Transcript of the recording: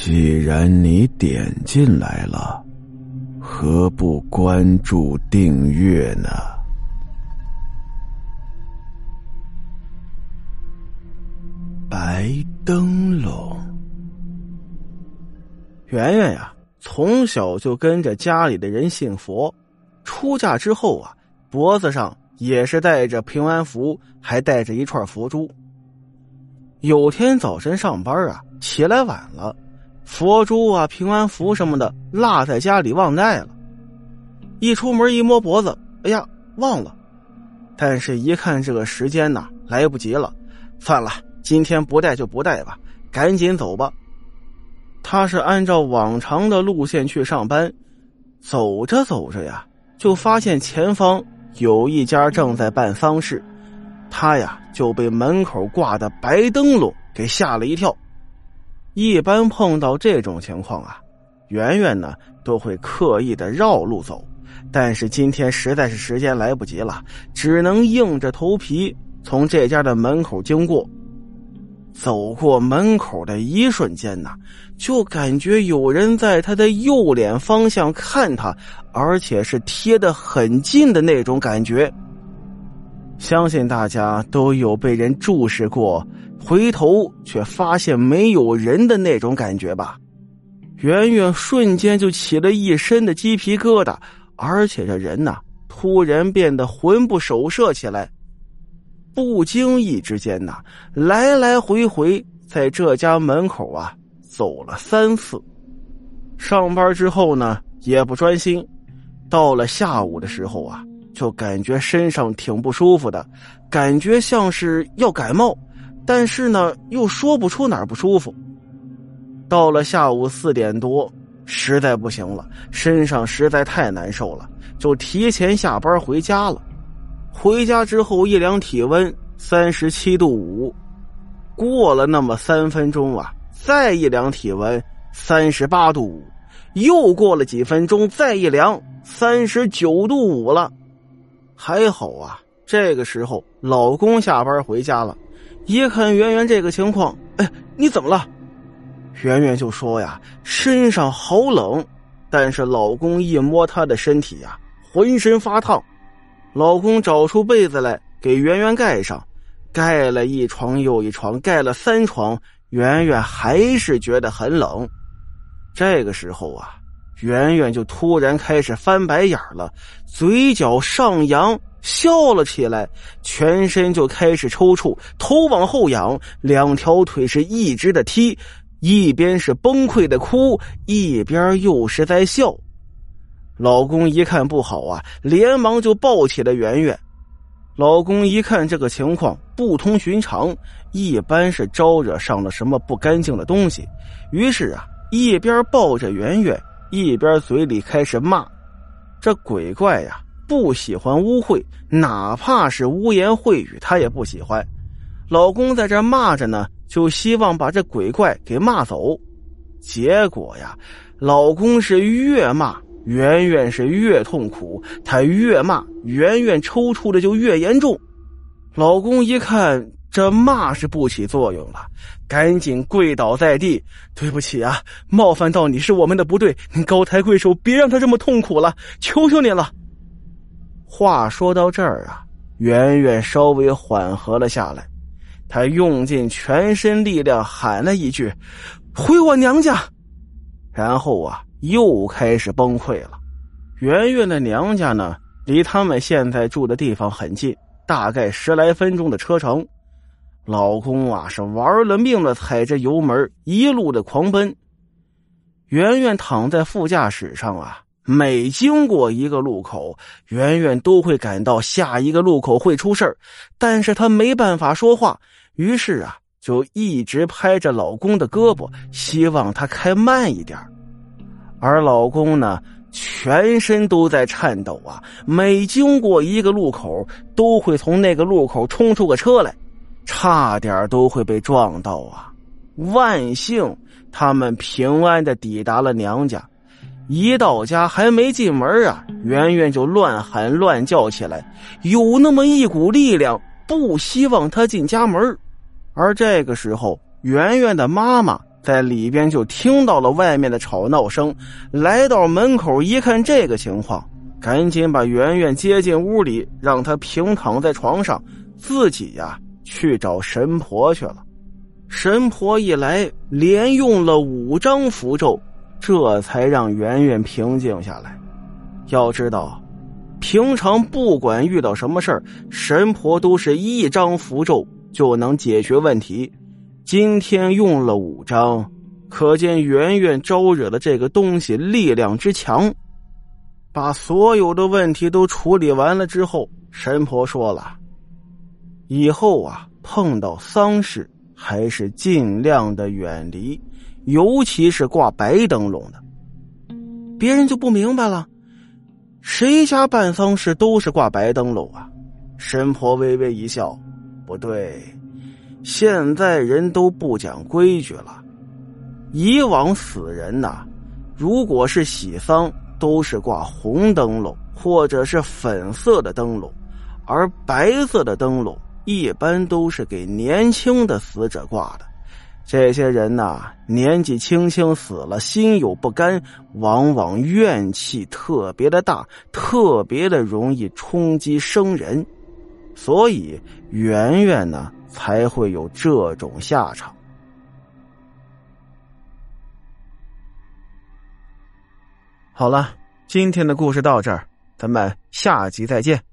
既然你点进来了，何不关注订阅呢？白灯笼，圆圆呀，从小就跟着家里的人信佛，出嫁之后啊，脖子上也是带着平安符，还带着一串佛珠。有天早晨上班啊，起来晚了，佛珠啊、平安符什么的落在家里忘带了。一出门一摸脖子，哎呀，忘了。但是，一看这个时间呐，来不及了，算了。今天不带就不带吧，赶紧走吧。他是按照往常的路线去上班，走着走着呀，就发现前方有一家正在办丧事，他呀就被门口挂的白灯笼给吓了一跳。一般碰到这种情况啊，圆圆呢都会刻意的绕路走，但是今天实在是时间来不及了，只能硬着头皮从这家的门口经过。走过门口的一瞬间呢，就感觉有人在他的右脸方向看他，而且是贴得很近的那种感觉。相信大家都有被人注视过，回头却发现没有人的那种感觉吧？圆圆瞬间就起了一身的鸡皮疙瘩，而且这人呐，突然变得魂不守舍起来。不经意之间呐，来来回回在这家门口啊走了三次。上班之后呢，也不专心。到了下午的时候啊，就感觉身上挺不舒服的，感觉像是要感冒，但是呢又说不出哪儿不舒服。到了下午四点多，实在不行了，身上实在太难受了，就提前下班回家了。回家之后一量体温三十七度五，过了那么三分钟啊，再一量体温三十八度五，又过了几分钟再一量三十九度五了，还好啊。这个时候老公下班回家了，一看圆圆这个情况，哎，你怎么了？圆圆就说呀，身上好冷，但是老公一摸她的身体呀，浑身发烫。老公找出被子来给圆圆盖上，盖了一床又一床，盖了三床，圆圆还是觉得很冷。这个时候啊，圆圆就突然开始翻白眼了，嘴角上扬，笑了起来，全身就开始抽搐，头往后仰，两条腿是一直的踢，一边是崩溃的哭，一边又是在笑。老公一看不好啊，连忙就抱起了圆圆。老公一看这个情况不同寻常，一般是招惹上了什么不干净的东西，于是啊，一边抱着圆圆，一边嘴里开始骂：“这鬼怪呀，不喜欢污秽，哪怕是污言秽语，他也不喜欢。”老公在这骂着呢，就希望把这鬼怪给骂走。结果呀，老公是越骂。圆圆是越痛苦，他越骂，圆圆抽搐的就越严重。老公一看这骂是不起作用了，赶紧跪倒在地：“对不起啊，冒犯到你是我们的不对，您高抬贵手，别让他这么痛苦了，求求你了。”话说到这儿啊，圆圆稍微缓和了下来，她用尽全身力量喊了一句：“回我娘家。”然后啊。又开始崩溃了。圆圆的娘家呢，离他们现在住的地方很近，大概十来分钟的车程。老公啊，是玩了命的踩着油门，一路的狂奔。圆圆躺在副驾驶上啊，每经过一个路口，圆圆都会感到下一个路口会出事儿，但是她没办法说话，于是啊，就一直拍着老公的胳膊，希望他开慢一点而老公呢，全身都在颤抖啊！每经过一个路口，都会从那个路口冲出个车来，差点都会被撞到啊！万幸他们平安的抵达了娘家，一到家还没进门啊，圆圆就乱喊乱叫起来，有那么一股力量不希望他进家门。而这个时候，圆圆的妈妈在里边就听到了外面的吵闹声，来到门口一看这个情况，赶紧把圆圆接进屋里，让她平躺在床上，自己呀去找神婆去了。神婆一来，连用了五张符咒，这才让圆圆平静下来。要知道，平常不管遇到什么事儿，神婆都是一张符咒就能解决问题。今天用了五张，可见圆圆招惹的这个东西力量之强。把所有的问题都处理完了之后，神婆说了：“以后啊，碰到丧事还是尽量的远离，尤其是挂白灯笼的。”别人就不明白了，谁家办丧事都是挂白灯笼啊？神婆微微一笑：“不对。”现在人都不讲规矩了。以往死人呐，如果是喜丧，都是挂红灯笼或者是粉色的灯笼，而白色的灯笼一般都是给年轻的死者挂的。这些人呐，年纪轻轻死了，心有不甘，往往怨气特别的大，特别的容易冲击生人。所以，圆圆呢。才会有这种下场。好了，今天的故事到这儿，咱们下集再见。